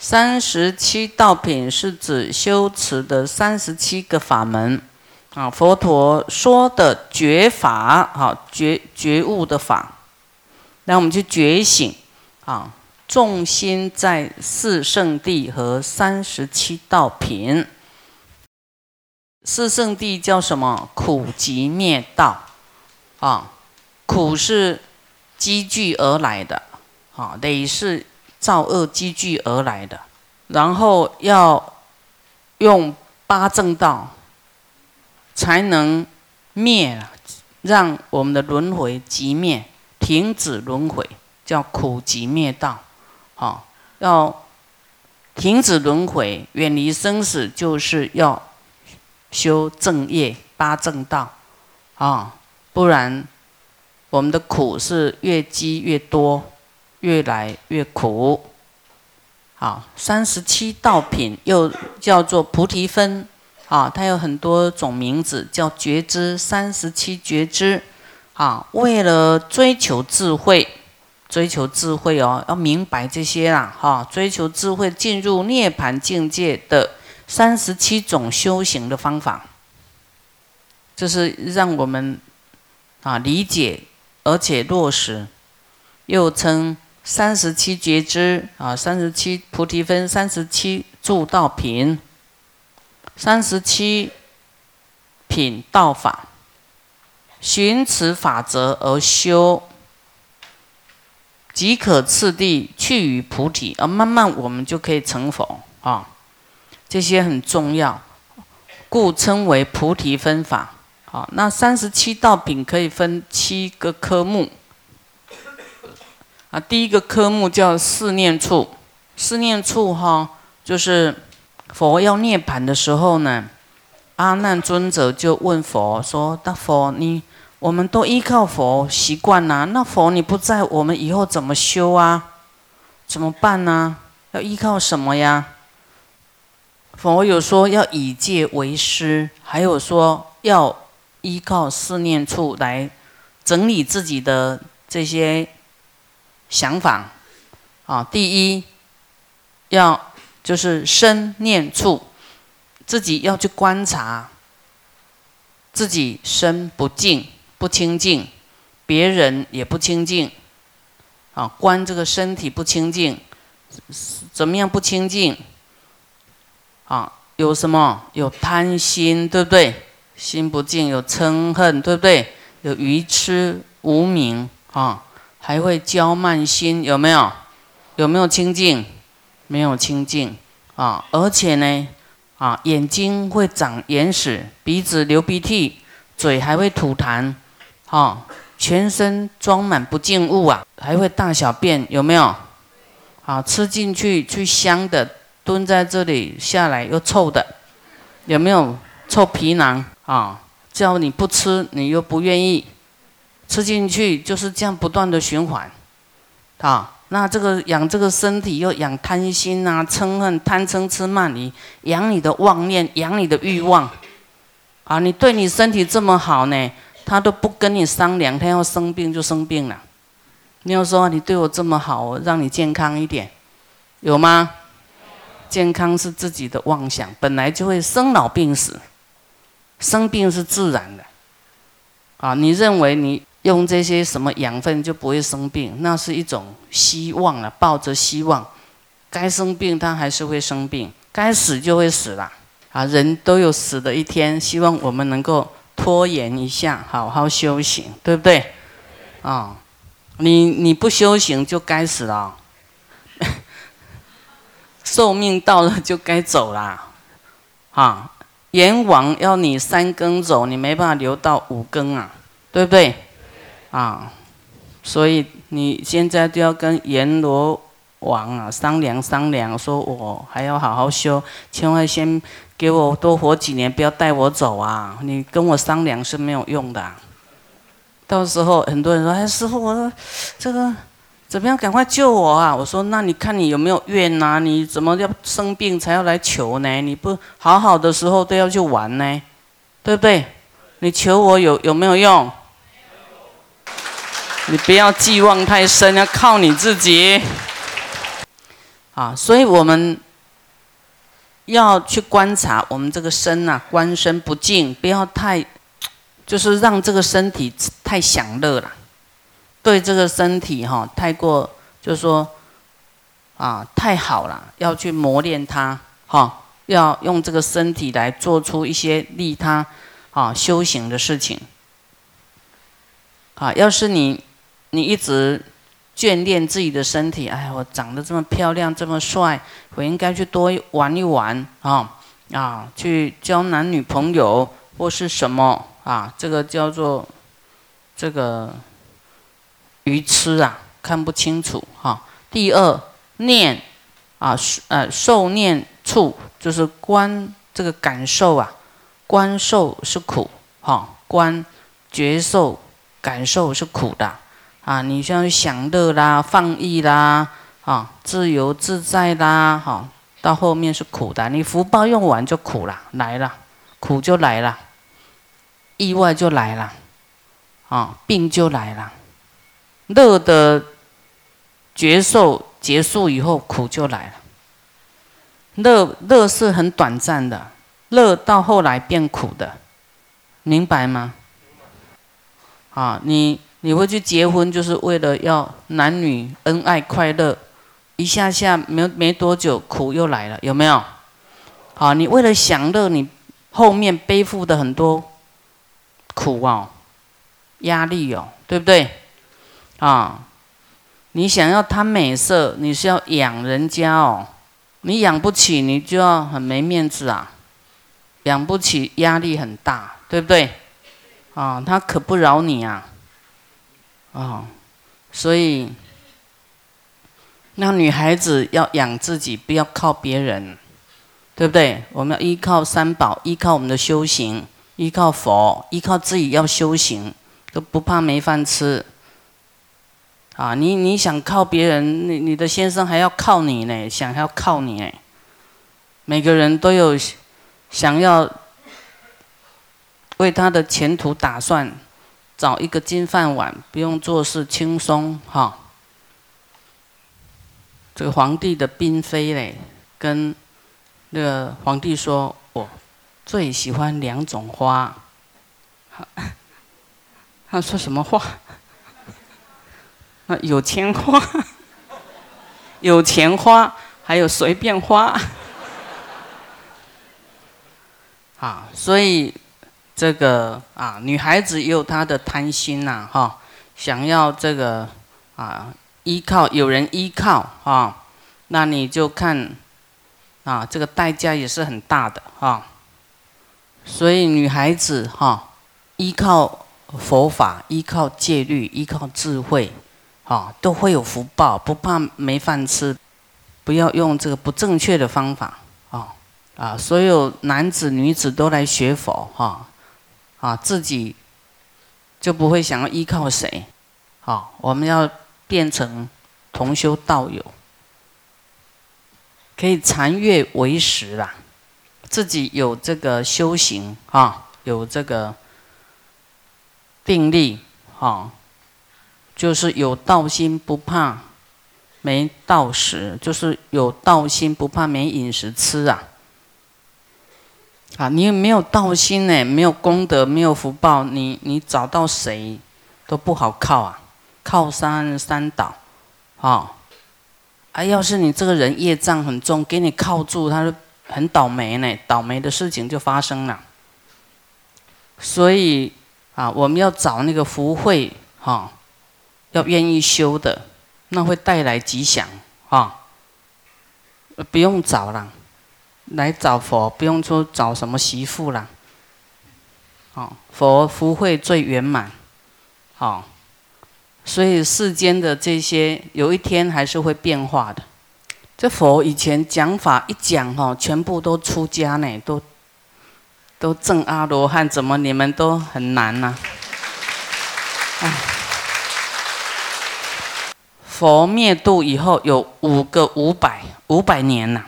三十七道品是指修持的三十七个法门啊，佛陀说的觉法啊，觉觉悟的法，那我们就觉醒啊，重心在四圣地和三十七道品。四圣地叫什么？苦集灭道啊，苦是积聚而来的，啊，累是。造恶积聚而来的，然后要用八正道才能灭，让我们的轮回即灭，停止轮回，叫苦集灭道。好，要停止轮回，远离生死，就是要修正业八正道啊，不然我们的苦是越积越多。越来越苦，好，三十七道品又叫做菩提分，啊，它有很多种名字，叫觉知三十七觉知，啊，为了追求智慧，追求智慧哦，要明白这些啦，哈，追求智慧进入涅盘境界的三十七种修行的方法，就是让我们啊理解而且落实，又称。三十七觉知啊，三十七菩提分，三十七助道品，三十七品道法，循此法则而修，即可次第去于菩提，而慢慢我们就可以成佛啊。这些很重要，故称为菩提分法。好，那三十七道品可以分七个科目。啊，第一个科目叫四念处，四念处哈，就是佛要涅盘的时候呢，阿难尊者就问佛说：“大佛，你我们都依靠佛习惯啦，那佛你不在，我们以后怎么修啊？怎么办呢？要依靠什么呀？”佛有说要以戒为师，还有说要依靠四念处来整理自己的这些。想法，啊，第一要就是身念处，自己要去观察，自己身不净不清净，别人也不清净，啊，观这个身体不清净，怎么样不清净？啊，有什么？有贪心，对不对？心不净，有嗔恨，对不对？有愚痴无明，啊。还会骄慢心有没有？有没有清净？没有清净啊！而且呢，啊，眼睛会长眼屎，鼻子流鼻涕，嘴还会吐痰，啊，全身装满不净物啊，还会大小便有没有？啊，吃进去去香的，蹲在这里下来又臭的，有没有臭皮囊啊？叫你不吃，你又不愿意。吃进去就是这样不断的循环，啊，那这个养这个身体又养贪心啊、嗔恨、贪嗔痴慢疑，养你的妄念，养你的欲望，啊，你对你身体这么好呢，他都不跟你商量，他要生病就生病了。你有说你对我这么好，我让你健康一点，有吗？健康是自己的妄想，本来就会生老病死，生病是自然的，啊，你认为你？用这些什么养分就不会生病，那是一种希望了，抱着希望，该生病他还是会生病，该死就会死了啊！人都有死的一天，希望我们能够拖延一下，好好修行，对不对？啊，你你不修行就该死了，寿命到了就该走啦，啊，阎王要你三更走，你没办法留到五更啊，对不对？啊，所以你现在就要跟阎罗王啊商量商量，说我还要好好修，千万先给我多活几年，不要带我走啊！你跟我商量是没有用的。到时候很多人说：“哎，师傅，我说这个怎么样？赶快救我啊！”我说：“那你看你有没有怨呐？你怎么要生病才要来求呢？你不好好的时候都要去玩呢，对不对？你求我有有没有用？”你不要寄望太深，要靠你自己。啊，所以我们要去观察我们这个身呐，观身不净，不要太，就是让这个身体太享乐了，对这个身体哈，太过就是说啊，太好了，要去磨练它哈，要用这个身体来做出一些利他啊修行的事情。啊，要是你你一直。眷恋自己的身体，哎，我长得这么漂亮，这么帅，我应该去多玩一玩啊啊，去交男女朋友或是什么啊？这个叫做这个愚痴啊，看不清楚哈。第二念啊，呃，受念处就是观这个感受啊，观受是苦哈，观觉受感受是苦的。啊，你像享乐啦、放逸啦，啊，自由自在啦，哈，到后面是苦的。你福报用完就苦了，来了，苦就来了，意外就来了，啊，病就来了。乐的觉受结束以后，苦就来了。乐乐是很短暂的，乐到后来变苦的，明白吗？啊，你。你会去结婚，就是为了要男女恩爱快乐，一下下没没多久，苦又来了，有没有？好，你为了享乐，你后面背负的很多苦哦，压力哦，对不对？啊，你想要贪美色，你是要养人家哦，你养不起，你就要很没面子啊，养不起，压力很大，对不对？啊，他可不饶你啊。啊，所以那女孩子要养自己，不要靠别人，对不对？我们要依靠三宝，依靠我们的修行，依靠佛，依靠自己要修行，都不怕没饭吃。啊，你你想靠别人，你你的先生还要靠你呢，想要靠你呢。每个人都有想要为他的前途打算。找一个金饭碗，不用做事，轻松哈。这个皇帝的嫔妃嘞，跟那个皇帝说：“我最喜欢两种花。” 他说什么话？那 有钱花，有钱花，还有随便花。啊，所以。这个啊，女孩子也有她的贪心呐，哈，想要这个啊，依靠有人依靠啊，那你就看啊，这个代价也是很大的哈。所以女孩子哈，依靠佛法，依靠戒律，依靠智慧，啊，都会有福报，不怕没饭吃。不要用这个不正确的方法啊啊！所有男子女子都来学佛哈。啊，自己就不会想要依靠谁，好，我们要变成同修道友，可以禅悦为食啦，自己有这个修行啊，有这个定力啊，就是有道心，不怕没道食，就是有道心，不怕没饮食吃啊。啊，你没有道心呢，没有功德，没有福报，你你找到谁都不好靠啊，靠山山倒，啊，啊，要是你这个人业障很重，给你靠住，他就很倒霉呢，倒霉的事情就发生了。所以啊，我们要找那个福慧哈，要愿意修的，那会带来吉祥啊，不用找了。来找佛，不用说找什么媳妇啦。哦，佛福慧最圆满，好，所以世间的这些有一天还是会变化的。这佛以前讲法一讲哈，全部都出家呢，都都证阿罗汉，怎么你们都很难呢？哎，佛灭度以后有五个五百五百年呐。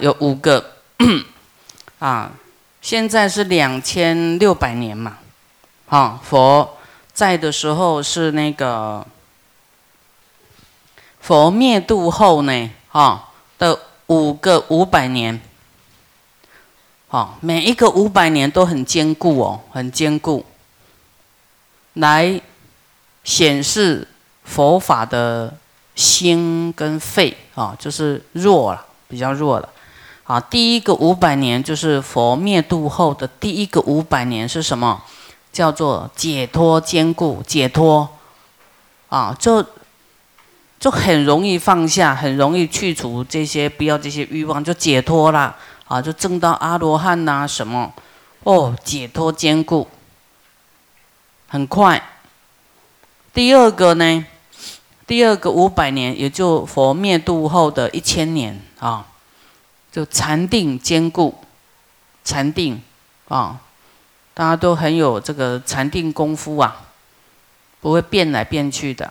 有五个 啊，现在是两千六百年嘛。啊，佛在的时候是那个佛灭度后呢，哈的五个五百年，好，每一个五百年都很坚固哦，很坚固，来显示佛法的心跟肺啊，就是弱了，比较弱了。啊，第一个五百年就是佛灭度后的第一个五百年是什么？叫做解脱坚固，解脱啊，就就很容易放下，很容易去除这些不要这些欲望，就解脱了啊，就证到阿罗汉呐什么哦，解脱坚固，很快。第二个呢，第二个五百年也就佛灭度后的一千年啊。就禅定坚固，禅定啊，大家都很有这个禅定功夫啊，不会变来变去的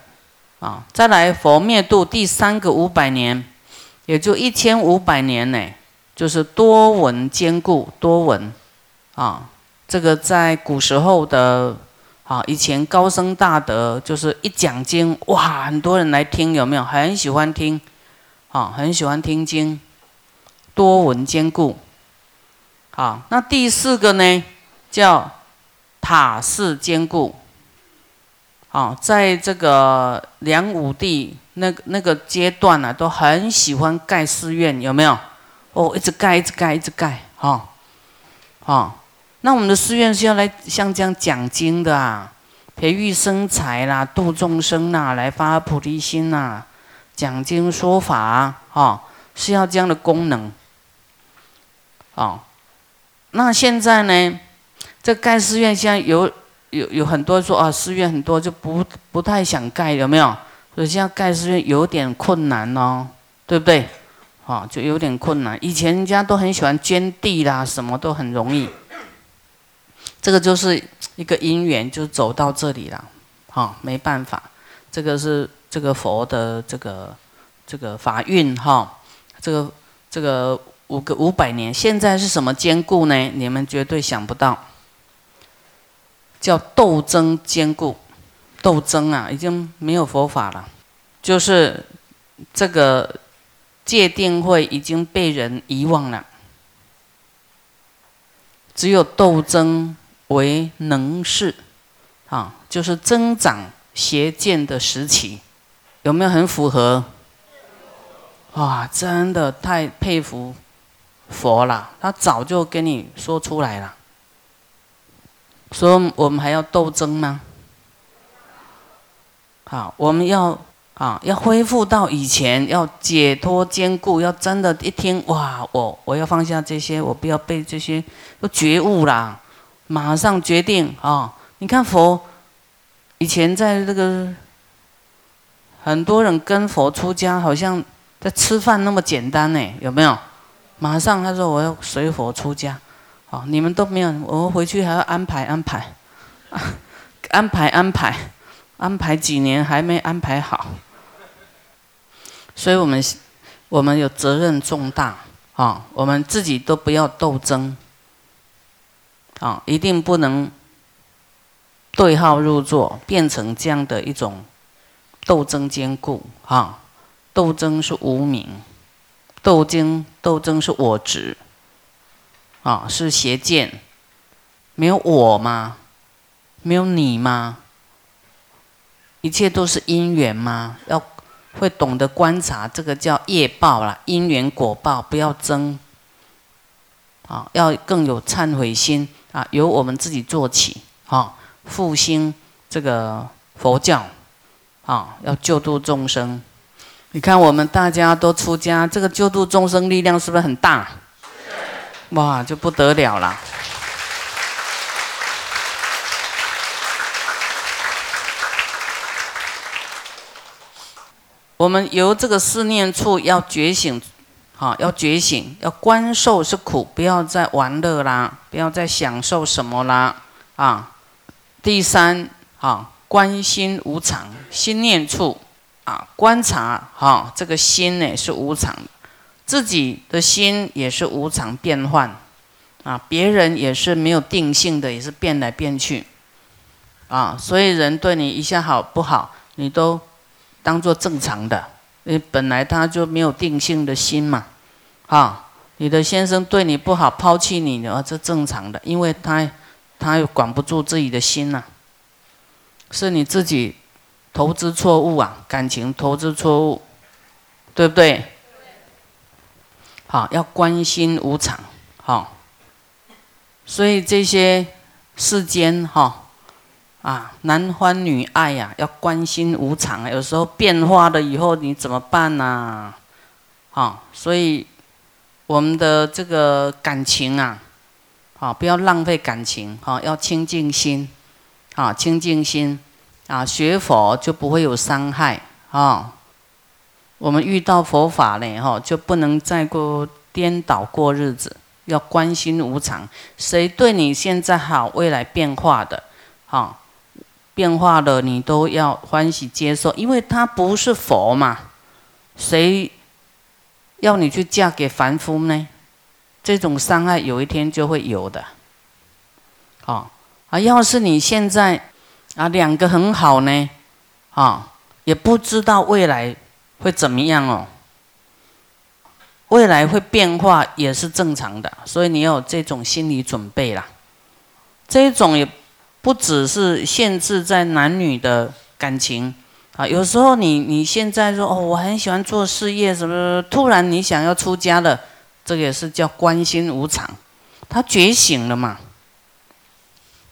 啊。再来佛灭度第三个五百年，也就一千五百年呢，就是多闻坚固，多闻啊。这个在古时候的啊，以前高僧大德就是一讲经，哇，很多人来听，有没有？很喜欢听啊，很喜欢听经。多闻坚固，好，那第四个呢，叫塔寺坚固。好，在这个梁武帝那那个阶段呢，都很喜欢盖寺院，有没有？哦，一直盖，一直盖，一直盖，哈，好，那我们的寺院是要来像这样讲经的啊，培育生财啦，度众生呐，来发菩提心呐，讲经说法啊，哈，是要这样的功能。哦，那现在呢？这盖寺院现在有有有很多说啊，寺院很多就不不太想盖，有没有？所以现在盖寺院有点困难哦，对不对？啊，就有点困难。以前人家都很喜欢捐地啦，什么都很容易。这个就是一个因缘，就走到这里了。哈，没办法，这个是这个佛的这个这个法运哈，这个这个。五个五百年，现在是什么坚固呢？你们绝对想不到，叫斗争坚固。斗争啊，已经没有佛法了，就是这个界定会已经被人遗忘了，只有斗争为能事，啊，就是增长邪见的时期，有没有很符合？哇，真的太佩服！佛啦，他早就跟你说出来了，说我们还要斗争吗？好，我们要啊，要恢复到以前，要解脱坚固，要真的，一听哇，我我要放下这些，我不要被这些，都觉悟啦，马上决定啊！你看佛以前在这个很多人跟佛出家，好像在吃饭那么简单呢，有没有？马上他说我要随佛出家，哦，你们都没有，我回去还要安排安排，安排安排，安排几年还没安排好，所以我们我们有责任重大。啊，我们自己都不要斗争，啊，一定不能对号入座，变成这样的一种斗争坚固。啊，斗争是无名。斗争，斗争是我执，啊，是邪见，没有我吗？没有你吗？一切都是因缘吗？要会懂得观察，这个叫业报啦，因缘果报，不要争，啊，要更有忏悔心啊，由我们自己做起，啊，复兴这个佛教，啊，要救度众生。你看，我们大家都出家，这个救度众生力量是不是很大？哇，就不得了了。我们由这个思念处要觉醒，好，要觉醒，要观受是苦，不要再玩乐啦，不要再享受什么啦，啊。第三，好，观心无常，心念处。啊，观察哈，这个心呢是无常，自己的心也是无常变换，啊，别人也是没有定性的，也是变来变去，啊，所以人对你一下好不好，你都当做正常的，你本来他就没有定性的心嘛，啊，你的先生对你不好，抛弃你，啊，这正常的，因为他他又管不住自己的心呐，是你自己投资错误啊，感情投资错误，对不对？好，要关心无常，好，所以这些世间哈。啊，男欢女爱呀，要关心无常。有时候变化了以后，你怎么办呢？啊，所以我们的这个感情啊，好，不要浪费感情，好，要清净心，啊，清净心，啊，学佛就不会有伤害，啊，我们遇到佛法呢，哈，就不能再过颠倒过日子，要关心无常，谁对你现在好，未来变化的，哈。变化了，你都要欢喜接受，因为他不是佛嘛，谁要你去嫁给凡夫呢？这种伤害有一天就会有的。哦，啊，要是你现在啊两个很好呢，啊，也不知道未来会怎么样哦，未来会变化也是正常的，所以你要有这种心理准备啦。这种也。不只是限制在男女的感情啊，有时候你你现在说哦，我很喜欢做事业什么，突然你想要出家了，这个也是叫关心无常，他觉醒了嘛。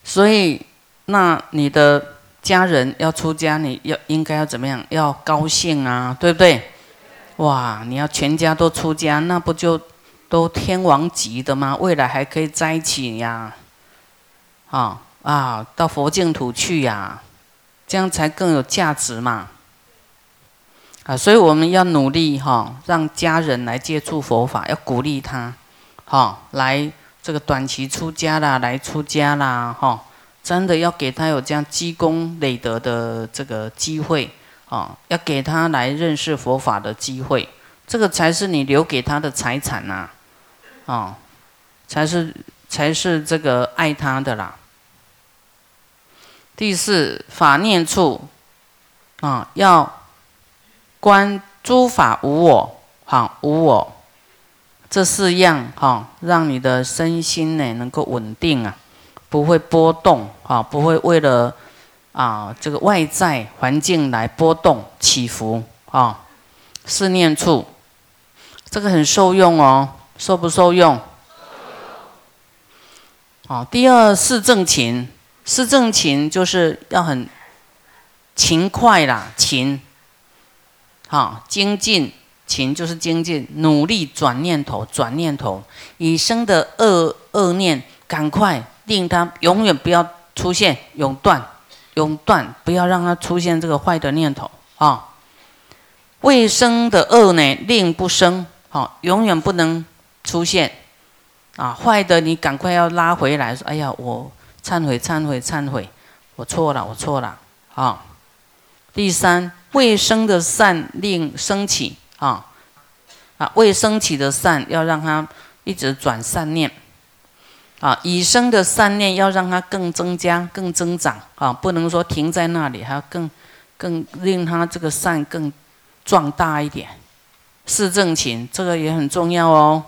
所以那你的家人要出家，你要应该要怎么样？要高兴啊，对不对？哇，你要全家都出家，那不就都天王级的吗？未来还可以在一起呀，啊。啊，到佛净土去呀，这样才更有价值嘛！啊，所以我们要努力哈，让家人来接触佛法，要鼓励他，哈，来这个短期出家啦，来出家啦，哈，真的要给他有这样积功累德的这个机会，啊，要给他来认识佛法的机会，这个才是你留给他的财产呐，啊，才是才是这个爱他的啦。第四法念处，啊，要观诸法无我，好无我，这四样哈，让你的身心呢能够稳定啊，不会波动啊，不会为了啊这个外在环境来波动起伏啊。四念处，这个很受用哦，受不受用？好，第二是正勤。是正勤，就是要很勤快啦，勤，好精进，勤就是精进，努力转念头，转念头，以生的恶恶念，赶快令它永远不要出现，永断，永断，不要让它出现这个坏的念头啊。未生的恶呢，令不生，好，永远不能出现啊。坏的你赶快要拉回来，说，哎呀，我。忏悔，忏悔，忏悔！我错了，我错了。啊，第三，未生的善令升起啊啊，未升起的善要让它一直转善念啊，以生的善念要让它更增加、更增长啊，不能说停在那里，还要更更令它这个善更壮大一点。四正勤这个也很重要哦。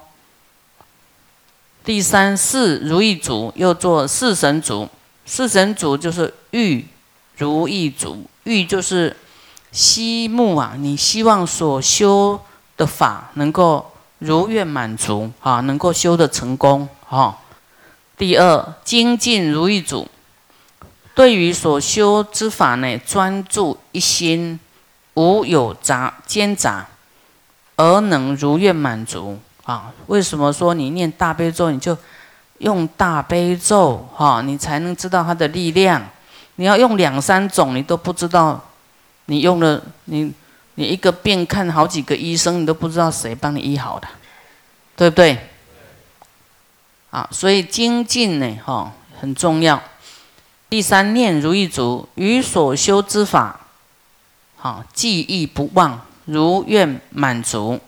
第三是如意足，又做四神足。四神足就是欲如意足，欲就是希慕啊，你希望所修的法能够如愿满足啊，能够修得成功啊。第二精进如意足，对于所修之法呢，专注一心，无有杂兼杂，而能如愿满足。啊，为什么说你念大悲咒，你就用大悲咒哈，你才能知道它的力量。你要用两三种，你都不知道，你用了你你一个病看好几个医生，你都不知道谁帮你医好的，对不对？啊，所以精进呢，哈很重要。第三念如意足，于所修之法，好记忆不忘，如愿满足。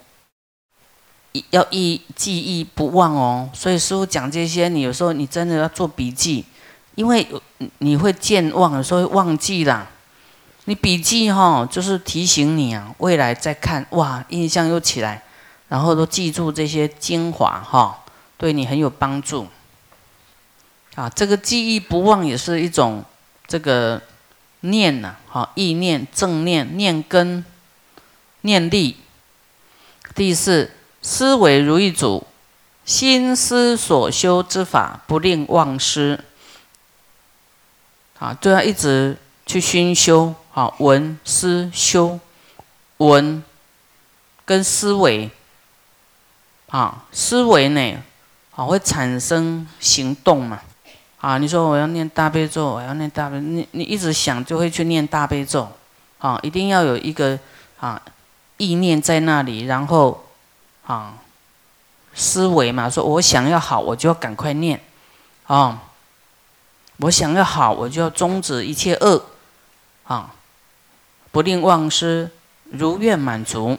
要忆记忆不忘哦，所以师傅讲这些，你有时候你真的要做笔记，因为你会健忘，有时候会忘记啦。你笔记哈，就是提醒你啊，未来再看哇，印象又起来，然后都记住这些精华哈，对你很有帮助。啊，这个记忆不忘也是一种这个念呐，好意念正念念根念力。第四，思维如一主，心思所修之法不令忘失。啊，就要一直去熏修。啊，闻思修，闻跟思维，啊，思维呢，啊会产生行动嘛，啊，你说我要念大悲咒，我要念大悲，你你一直想就会去念大悲咒，啊，一定要有一个啊意念在那里，然后啊思维嘛，说我想要好，我就要赶快念，啊，我想要好，我就要终止一切恶，啊。不令忘失，如愿满足。